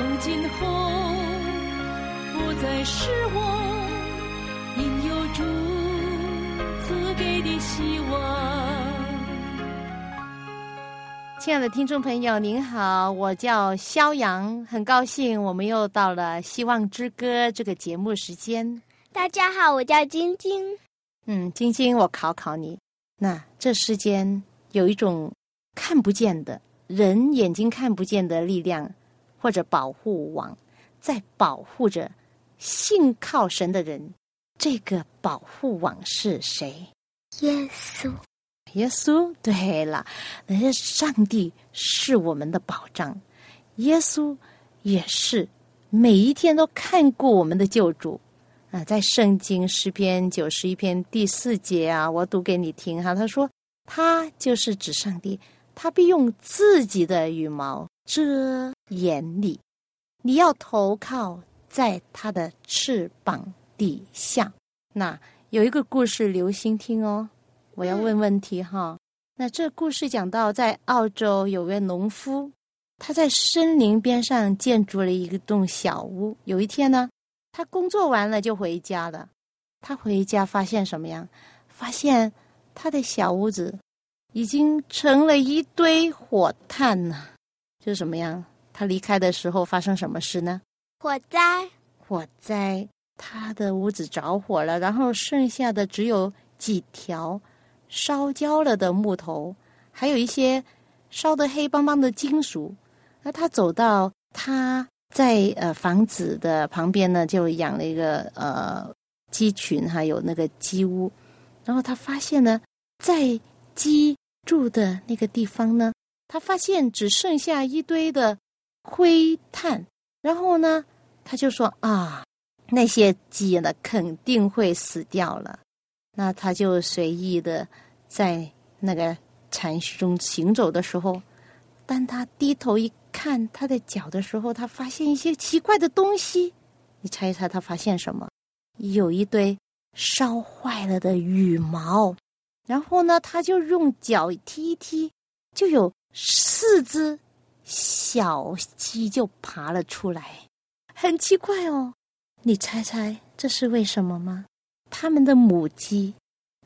从今后不再是我，因有主赐给的希望。亲爱的听众朋友，您好，我叫肖阳，很高兴我们又到了《希望之歌》这个节目时间。大家好，我叫晶晶。嗯，晶晶，我考考你，那这世间。有一种看不见的人眼睛看不见的力量，或者保护网，在保护着信靠神的人。这个保护网是谁？耶稣。耶稣。对了，那些上帝是我们的保障，耶稣也是每一天都看顾我们的救主啊。在圣经诗篇九十一篇第四节啊，我读给你听哈。他说。他就是指上帝，他必用自己的羽毛遮掩你，你要投靠在他的翅膀底下。那有一个故事，留心听哦。我要问问题哈。那这故事讲到，在澳洲有位农夫，他在森林边上建筑了一个栋小屋。有一天呢，他工作完了就回家了。他回家发现什么呀？发现。他的小屋子已经成了一堆火炭了，就是什么样？他离开的时候发生什么事呢？火灾！火灾！他的屋子着火了，然后剩下的只有几条烧焦了的木头，还有一些烧得黑邦邦的金属。那他走到他在呃房子的旁边呢，就养了一个呃鸡群，还有那个鸡屋。然后他发现呢，在鸡住的那个地方呢，他发现只剩下一堆的灰炭。然后呢，他就说啊，那些鸡呢肯定会死掉了。那他就随意的在那个禅虚中行走的时候，当他低头一看他的脚的时候，他发现一些奇怪的东西。你猜一猜，他发现什么？有一堆。烧坏了的羽毛，然后呢，他就用脚踢一踢，就有四只小鸡就爬了出来，很奇怪哦。你猜猜这是为什么吗？他们的母鸡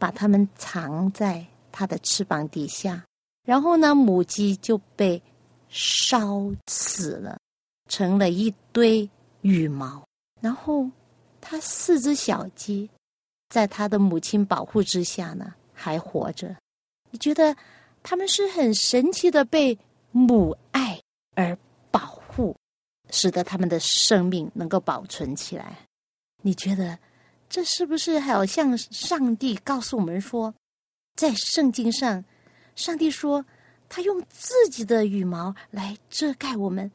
把它们藏在它的翅膀底下，然后呢，母鸡就被烧死了，成了一堆羽毛。然后，它四只小鸡。在它的母亲保护之下呢，还活着。你觉得他们是很神奇的被母爱而保护，使得他们的生命能够保存起来。你觉得这是不是好像上帝告诉我们说，在圣经上，上帝说他用自己的羽毛来遮盖我们，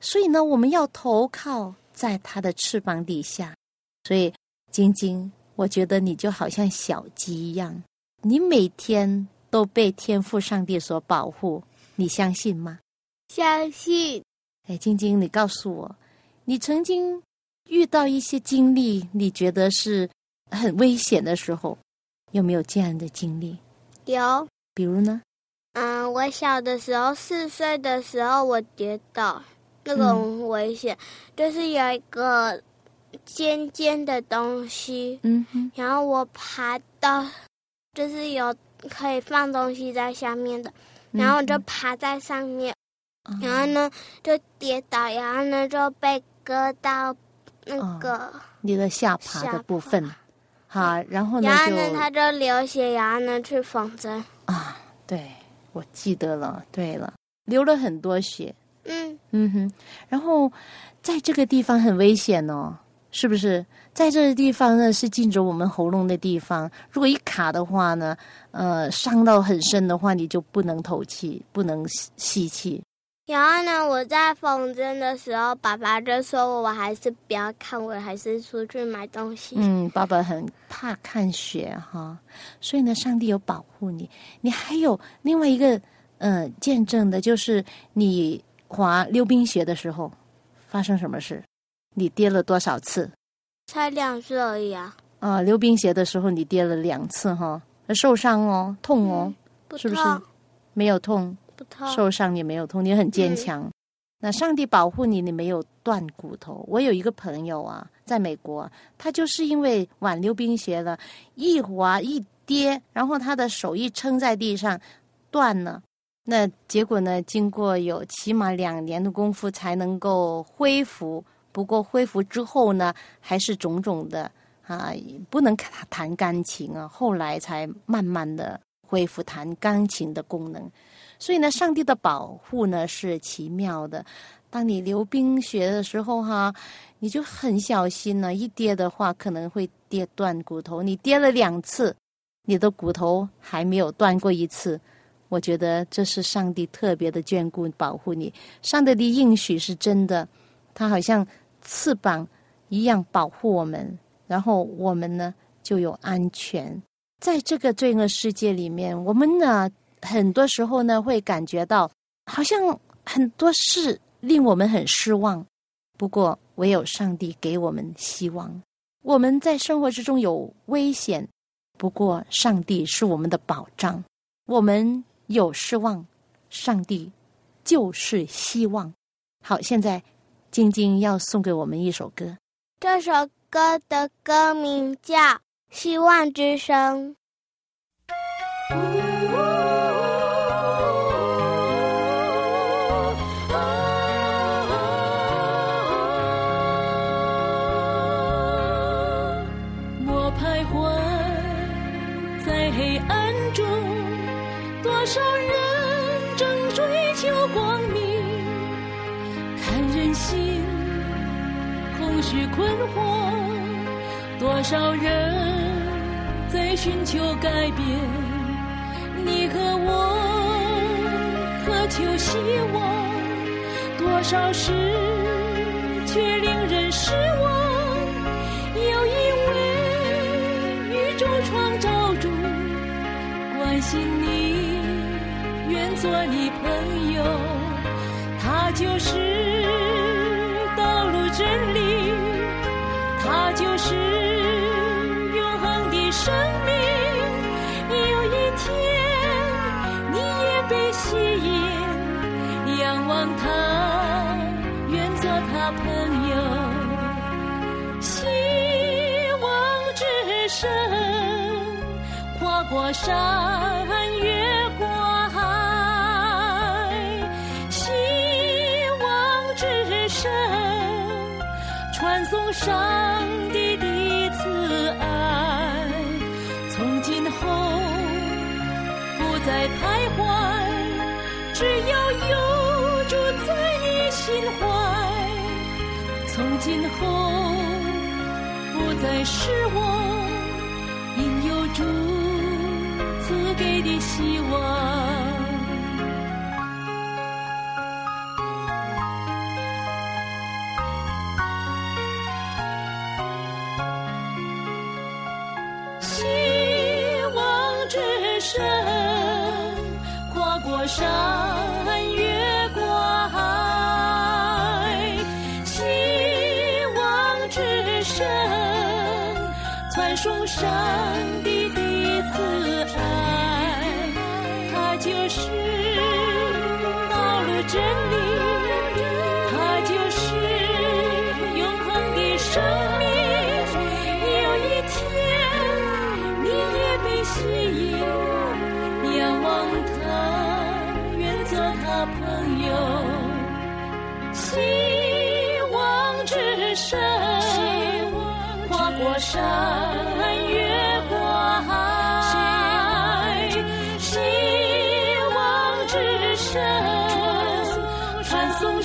所以呢，我们要投靠在他的翅膀底下。所以，晶晶。我觉得你就好像小鸡一样，你每天都被天赋上帝所保护，你相信吗？相信。哎，晶晶，你告诉我，你曾经遇到一些经历，你觉得是很危险的时候，有没有这样的经历？有。比如呢？嗯，我小的时候，四岁的时候，我跌倒，那个很危险，就是有一个。尖尖的东西，嗯，然后我爬到，就是有可以放东西在下面的，然后我就爬在上面，然后呢就跌倒，然后呢就被割到那个你的下巴的部分，好，然后呢然后呢他就流血，然后呢去缝针。啊，对，我记得了，对了，流了很多血，嗯。嗯哼，然后在这个地方很危险哦。是不是？在这个地方呢，是进入我们喉咙的地方。如果一卡的话呢，呃，伤到很深的话，你就不能透气，不能吸气。然后呢，我在缝针的时候，爸爸就说我还是不要看，我还是出去买东西。嗯，爸爸很怕看血哈，所以呢，上帝有保护你。你还有另外一个呃见证的，就是你滑溜冰鞋的时候发生什么事？你跌了多少次？才两次而已啊！啊，溜冰鞋的时候你跌了两次哈，受伤哦，痛哦，是不是？没有痛，不痛，受伤也没有痛，你很坚强。那上帝保护你，你没有断骨头。我有一个朋友啊，在美国，他就是因为玩溜冰鞋了，一滑一跌，然后他的手一撑在地上，断了。那结果呢？经过有起码两年的功夫才能够恢复。不过恢复之后呢，还是种种的啊，不能弹钢琴啊。后来才慢慢的恢复弹钢琴的功能。所以呢，上帝的保护呢是奇妙的。当你溜冰雪的时候哈，你就很小心呢，一跌的话可能会跌断骨头。你跌了两次，你的骨头还没有断过一次。我觉得这是上帝特别的眷顾保护你。上帝的应许是真的，他好像。翅膀一样保护我们，然后我们呢就有安全。在这个罪恶世界里面，我们呢很多时候呢会感觉到好像很多事令我们很失望。不过唯有上帝给我们希望。我们在生活之中有危险，不过上帝是我们的保障。我们有失望，上帝就是希望。好，现在。晶晶要送给我们一首歌，这首歌的歌名叫《希望之声》。我徘徊在黑暗中，多少人是困惑，多少人在寻求改变？你和我渴求希望，多少事却令人失望。有一位宇宙创造主关心你，愿做你朋友，他就是。它就是永恒的生命。有一天，你也被吸引，仰望他，愿做他朋友。希望之声，跨过山传颂上帝的慈爱，从今后不再徘徊，只要有住在你心怀。从今后不再失望，声，跨过山，越过海，希望之声，传颂上帝的慈爱，它就是道路真理。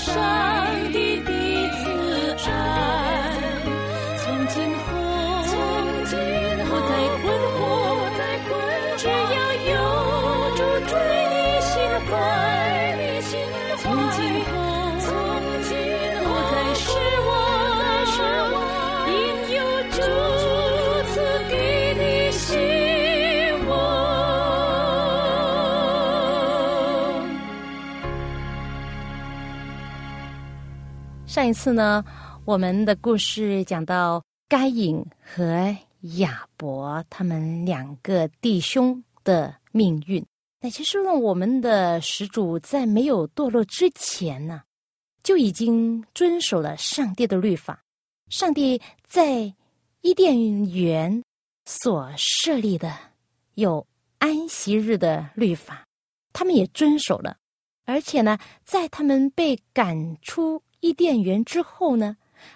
山。上一次呢，我们的故事讲到该隐和亚伯他们两个弟兄的命运。那其实呢，我们的始祖在没有堕落之前呢，就已经遵守了上帝的律法。上帝在伊甸园所设立的有安息日的律法，他们也遵守了。而且呢，在他们被赶出。伊甸园之后呢，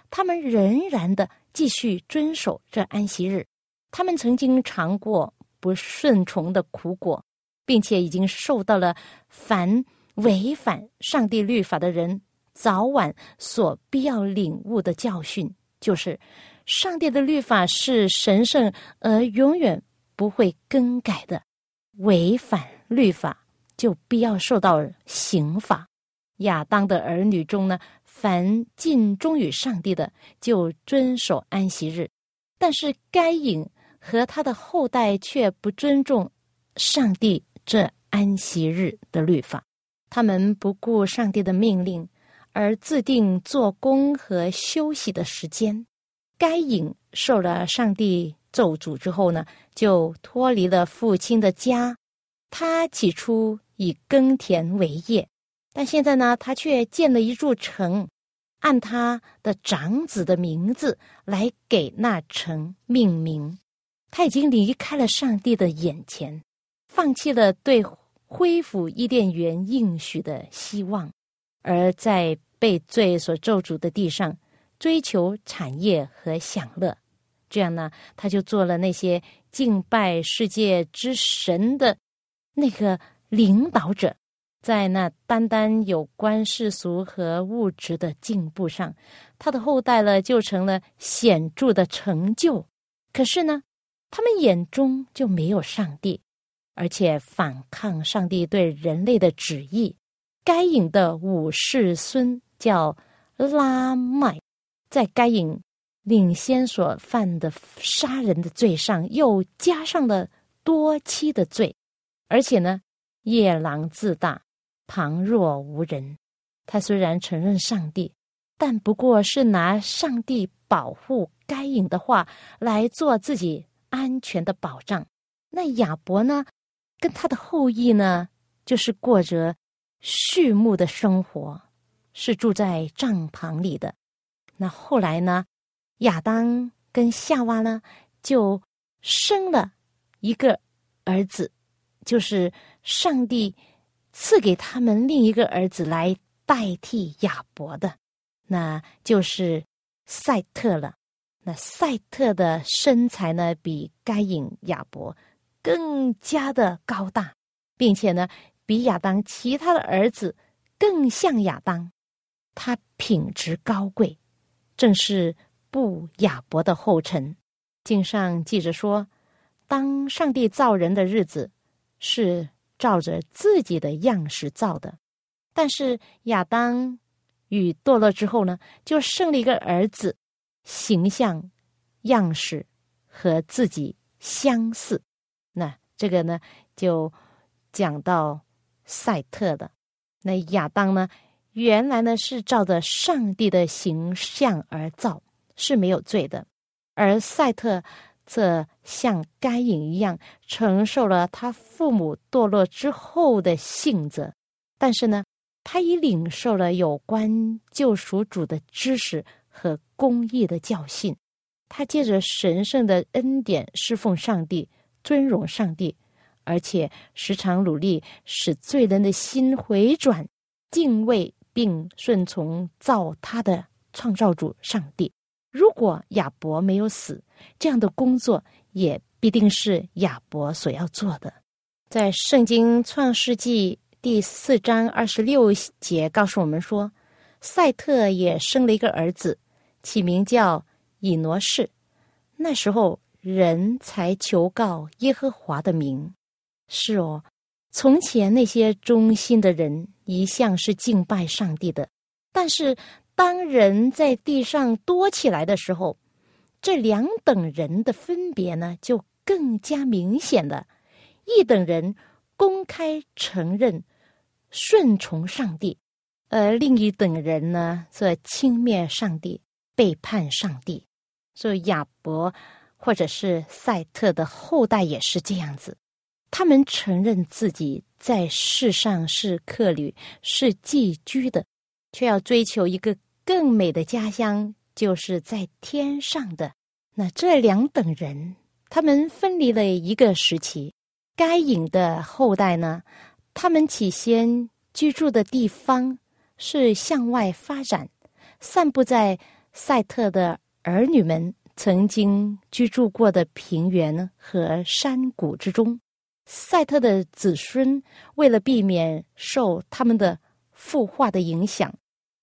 他们仍然的继续遵守这安息日。他们曾经尝过不顺从的苦果，并且已经受到了凡违反上帝律法的人早晚所必要领悟的教训，就是上帝的律法是神圣而永远不会更改的。违反律法就必要受到刑罚。亚当的儿女中呢？凡尽忠于上帝的，就遵守安息日；但是该隐和他的后代却不尊重上帝这安息日的律法，他们不顾上帝的命令，而自定做工和休息的时间。该隐受了上帝咒诅之后呢，就脱离了父亲的家。他起初以耕田为业，但现在呢，他却建了一座城。按他的长子的名字来给那城命名，他已经离开了上帝的眼前，放弃了对恢复伊甸园应许的希望，而在被罪所咒诅的地上追求产业和享乐。这样呢，他就做了那些敬拜世界之神的那个领导者。在那单单有关世俗和物质的进步上，他的后代呢就成了显著的成就。可是呢，他们眼中就没有上帝，而且反抗上帝对人类的旨意。该隐的五世孙叫拉麦，在该隐领先所犯的杀人的罪上，又加上了多妻的罪，而且呢，夜郎自大。旁若无人，他虽然承认上帝，但不过是拿上帝保护该隐的话来做自己安全的保障。那亚伯呢，跟他的后裔呢，就是过着畜牧的生活，是住在帐篷里的。那后来呢，亚当跟夏娃呢，就生了一个儿子，就是上帝。赐给他们另一个儿子来代替亚伯的，那就是赛特了。那赛特的身材呢，比该隐、亚伯更加的高大，并且呢，比亚当其他的儿子更像亚当。他品质高贵，正是布亚伯的后尘。经上记着说，当上帝造人的日子是。照着自己的样式造的，但是亚当与堕落之后呢，就生了一个儿子，形象、样式和自己相似。那这个呢，就讲到赛特的。那亚当呢，原来呢是照着上帝的形象而造，是没有罪的，而赛特。这像该隐一样承受了他父母堕落之后的性子，但是呢，他已领受了有关救赎主的知识和公义的教训。他借着神圣的恩典侍奉上帝，尊荣上帝，而且时常努力使罪人的心回转、敬畏并顺从造他的创造主上帝。如果亚伯没有死，这样的工作也必定是亚伯所要做的。在《圣经·创世纪》第四章二十六节告诉我们说，赛特也生了一个儿子，起名叫以挪士。那时候人才求告耶和华的名。是哦，从前那些忠心的人一向是敬拜上帝的，但是。当人在地上多起来的时候，这两等人的分别呢，就更加明显了。一等人公开承认顺从上帝，而另一等人呢，则轻蔑上帝，背叛上帝。所以亚伯或者是赛特的后代也是这样子，他们承认自己在世上是客旅，是寄居的，却要追求一个更美的家乡，就是在天上的。那这两等人，他们分离了一个时期。该隐的后代呢，他们起先居住的地方。是向外发展，散布在赛特的儿女们曾经居住过的平原和山谷之中。赛特的子孙为了避免受他们的腐化的影响，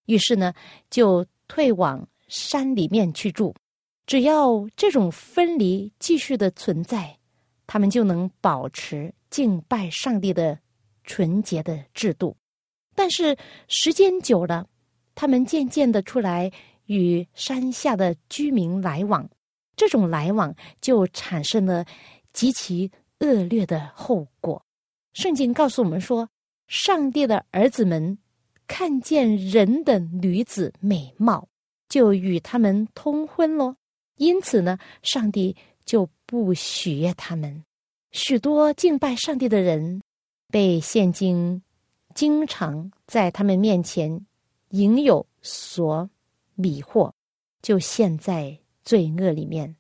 于是呢就退往山里面去住。只要这种分离继续的存在，他们就能保持敬拜上帝的纯洁的制度。但是时间久了，他们渐渐的出来与山下的居民来往，这种来往就产生了极其恶劣的后果。圣经告诉我们说，上帝的儿子们看见人的女子美貌，就与他们通婚喽。因此呢，上帝就不许悦他们。许多敬拜上帝的人被现今。经常在他们面前引有所迷惑，就陷在罪恶里面，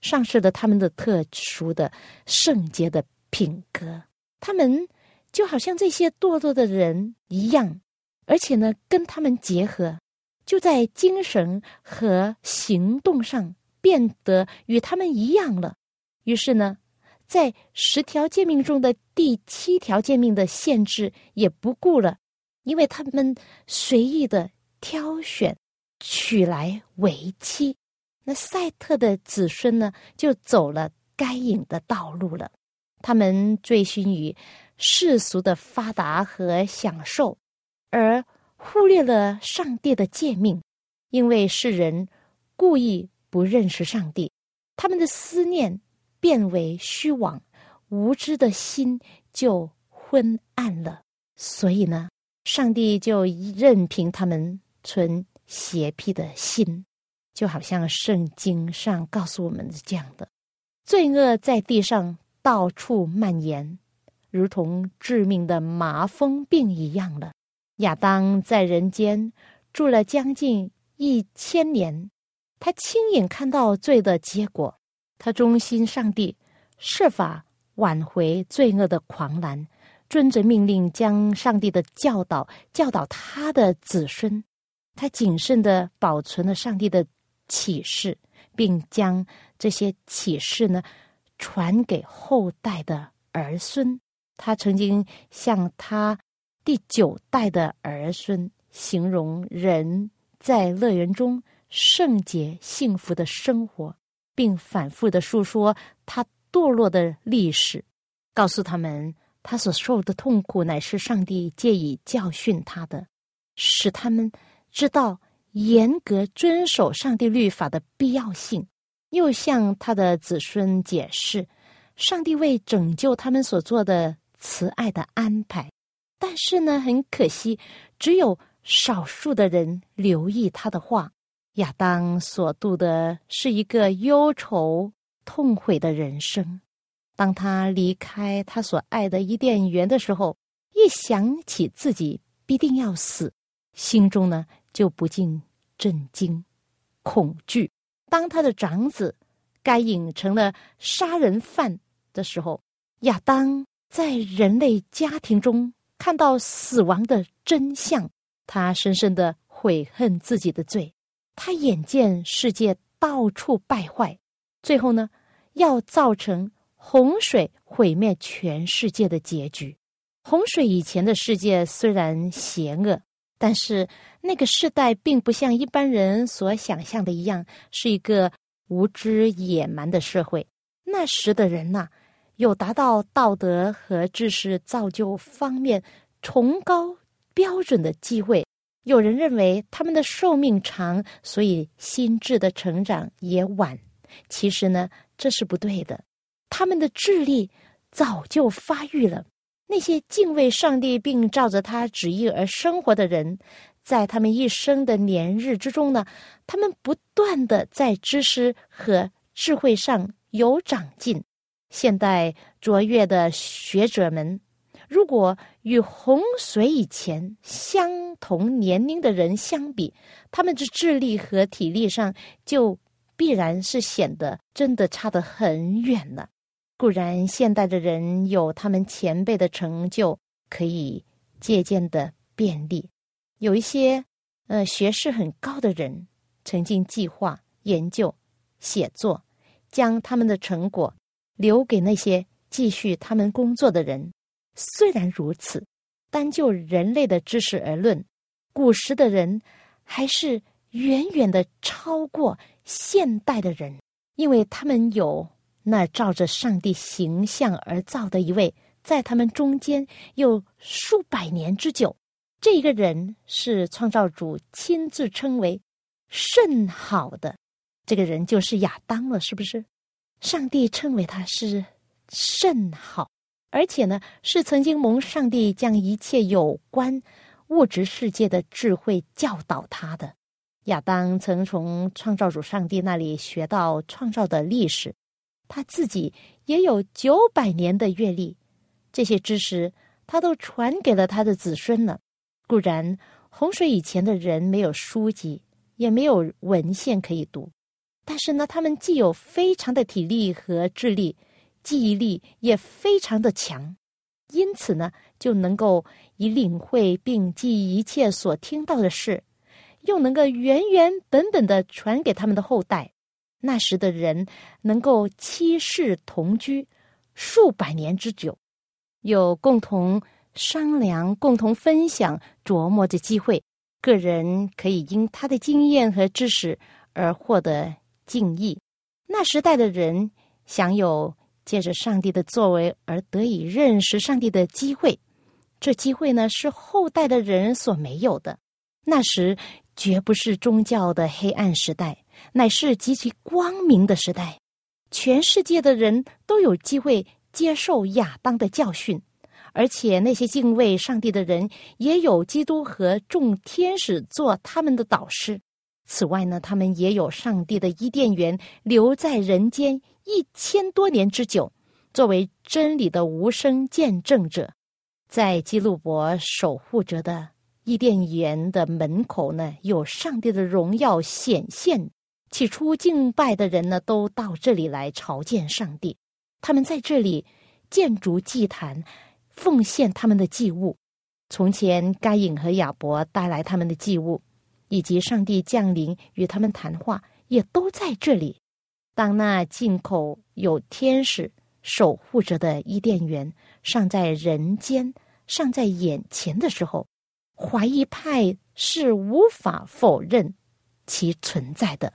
丧失了他们的特殊的圣洁的品格。他们就好像这些堕落的人一样，而且呢，跟他们结合，就在精神和行动上变得与他们一样了。于是呢。在十条诫命中的第七条诫命的限制也不顾了，因为他们随意的挑选娶来为妻。那赛特的子孙呢，就走了该隐的道路了。他们追寻于世俗的发达和享受，而忽略了上帝的诫命，因为世人故意不认识上帝，他们的思念。变为虚妄，无知的心就昏暗了。所以呢，上帝就任凭他们存邪僻的心，就好像圣经上告诉我们的这样的：罪恶在地上到处蔓延，如同致命的麻风病一样了。亚当在人间住了将近一千年，他亲眼看到罪的结果。他忠心上帝，设法挽回罪恶的狂澜，遵着命令将上帝的教导教导他的子孙。他谨慎的保存了上帝的启示，并将这些启示呢传给后代的儿孙。他曾经向他第九代的儿孙形容人在乐园中圣洁幸福的生活。并反复的诉说他堕落的历史，告诉他们他所受的痛苦乃是上帝借以教训他的，使他们知道严格遵守上帝律法的必要性。又向他的子孙解释上帝为拯救他们所做的慈爱的安排。但是呢，很可惜，只有少数的人留意他的话。亚当所度的是一个忧愁痛悔的人生。当他离开他所爱的伊甸园的时候，一想起自己必定要死，心中呢就不禁震惊、恐惧。当他的长子该隐成了杀人犯的时候，亚当在人类家庭中看到死亡的真相，他深深的悔恨自己的罪。他眼见世界到处败坏，最后呢，要造成洪水毁灭全世界的结局。洪水以前的世界虽然邪恶，但是那个时代并不像一般人所想象的一样，是一个无知野蛮的社会。那时的人呐，有达到道德和知识造就方面崇高标准的机会。有人认为他们的寿命长，所以心智的成长也晚。其实呢，这是不对的。他们的智力早就发育了，那些敬畏上帝并照着他旨意而生活的人，在他们一生的年日之中呢，他们不断的在知识和智慧上有长进。现代卓越的学者们，如果与洪水以前相同年龄的人相比，他们的智力和体力上就必然是显得真的差得很远了。固然，现代的人有他们前辈的成就可以借鉴的便利，有一些呃学识很高的人曾经计划研究、写作，将他们的成果留给那些继续他们工作的人。虽然如此，单就人类的知识而论，古时的人还是远远的超过现代的人，因为他们有。那照着上帝形象而造的一位，在他们中间有数百年之久，这个人是创造主亲自称为甚好的，这个人就是亚当了，是不是？上帝称为他是甚好，而且呢，是曾经蒙上帝将一切有关物质世界的智慧教导他的。亚当曾从创造主上帝那里学到创造的历史。他自己也有九百年的阅历，这些知识他都传给了他的子孙了。固然洪水以前的人没有书籍，也没有文献可以读，但是呢，他们既有非常的体力和智力，记忆力也非常的强，因此呢，就能够以领会并记一切所听到的事，又能够原原本本的传给他们的后代。那时的人能够七世同居数百年之久，有共同商量、共同分享、琢磨的机会。个人可以因他的经验和知识而获得敬意。那时代的人享有借着上帝的作为而得以认识上帝的机会，这机会呢是后代的人所没有的。那时绝不是宗教的黑暗时代。乃是极其光明的时代，全世界的人都有机会接受亚当的教训，而且那些敬畏上帝的人也有基督和众天使做他们的导师。此外呢，他们也有上帝的伊甸园留在人间一千多年之久，作为真理的无声见证者，在基路伯守护着的伊甸园的门口呢，有上帝的荣耀显现。起初敬拜的人呢，都到这里来朝见上帝。他们在这里建筑祭坛，奉献他们的祭物。从前该隐和亚伯带来他们的祭物，以及上帝降临与他们谈话，也都在这里。当那进口有天使守护着的伊甸园尚在人间、尚在眼前的时候，怀疑派是无法否认其存在的。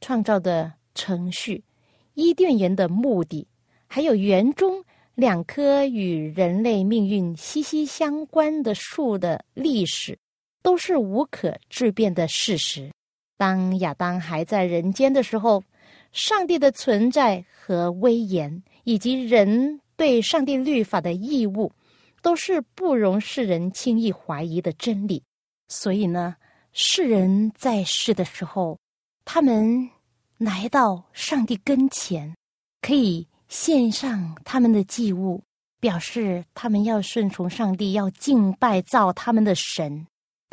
创造的程序、伊甸园的目的，还有园中两棵与人类命运息息相关的树的历史，都是无可置辩的事实。当亚当还在人间的时候，上帝的存在和威严，以及人对上帝律法的义务，都是不容世人轻易怀疑的真理。所以呢，世人在世的时候，他们。来到上帝跟前，可以献上他们的祭物，表示他们要顺从上帝，要敬拜造他们的神。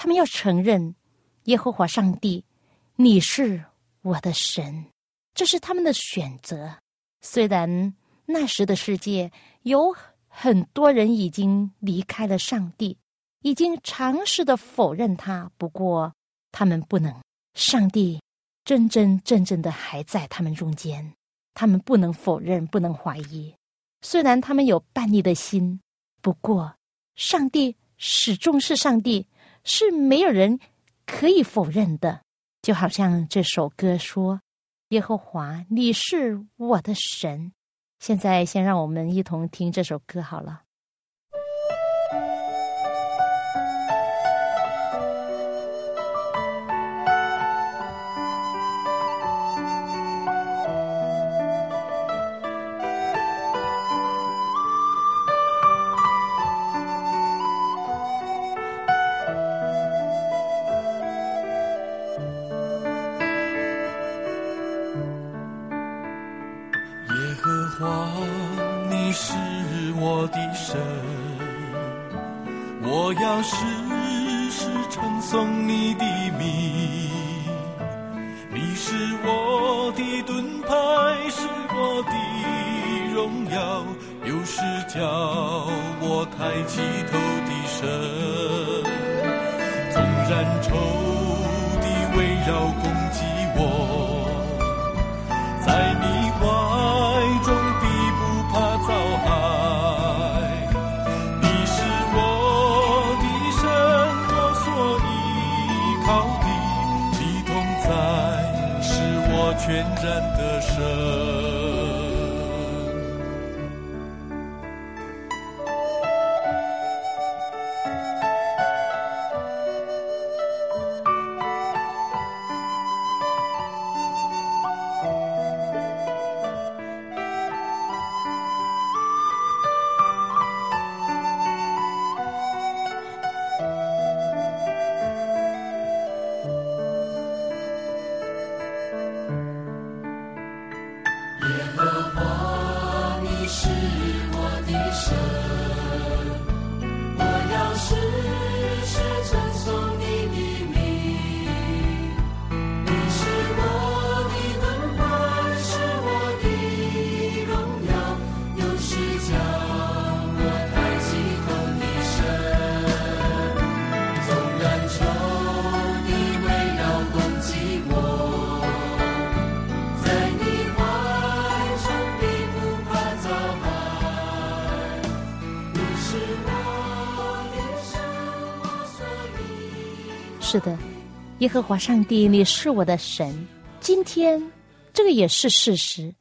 他们要承认耶和华上帝，你是我的神，这是他们的选择。虽然那时的世界有很多人已经离开了上帝，已经尝试的否认他，不过他们不能。上帝。真真正正的还在他们中间，他们不能否认，不能怀疑。虽然他们有叛逆的心，不过上帝始终是上帝，是没有人可以否认的。就好像这首歌说：“耶和华，你是我的神。”现在，先让我们一同听这首歌好了。是的，耶和华上帝，你是我的神。今天这个也是事实，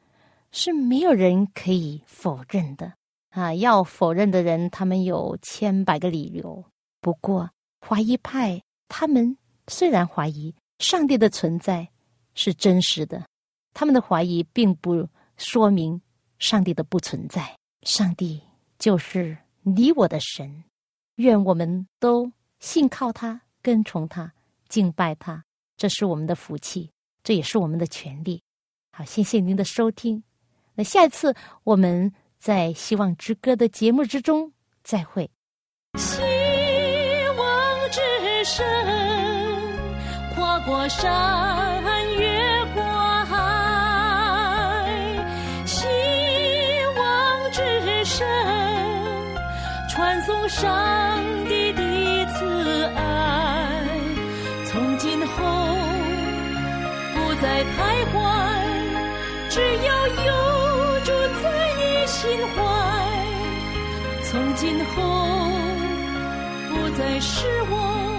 是没有人可以否认的啊！要否认的人，他们有千百个理由。不过，怀疑派他们虽然怀疑上帝的存在是真实的，他们的怀疑并不说明上帝的不存在。上帝就是你我的神，愿我们都信靠他。跟从他，敬拜他，这是我们的福气，这也是我们的权利。好，谢谢您的收听。那下一次我们在《希望之歌》的节目之中再会。希望之声，跨过山，越过海。希望之声，传送上帝在徘徊，只要有住在你心怀。从今后不再是我。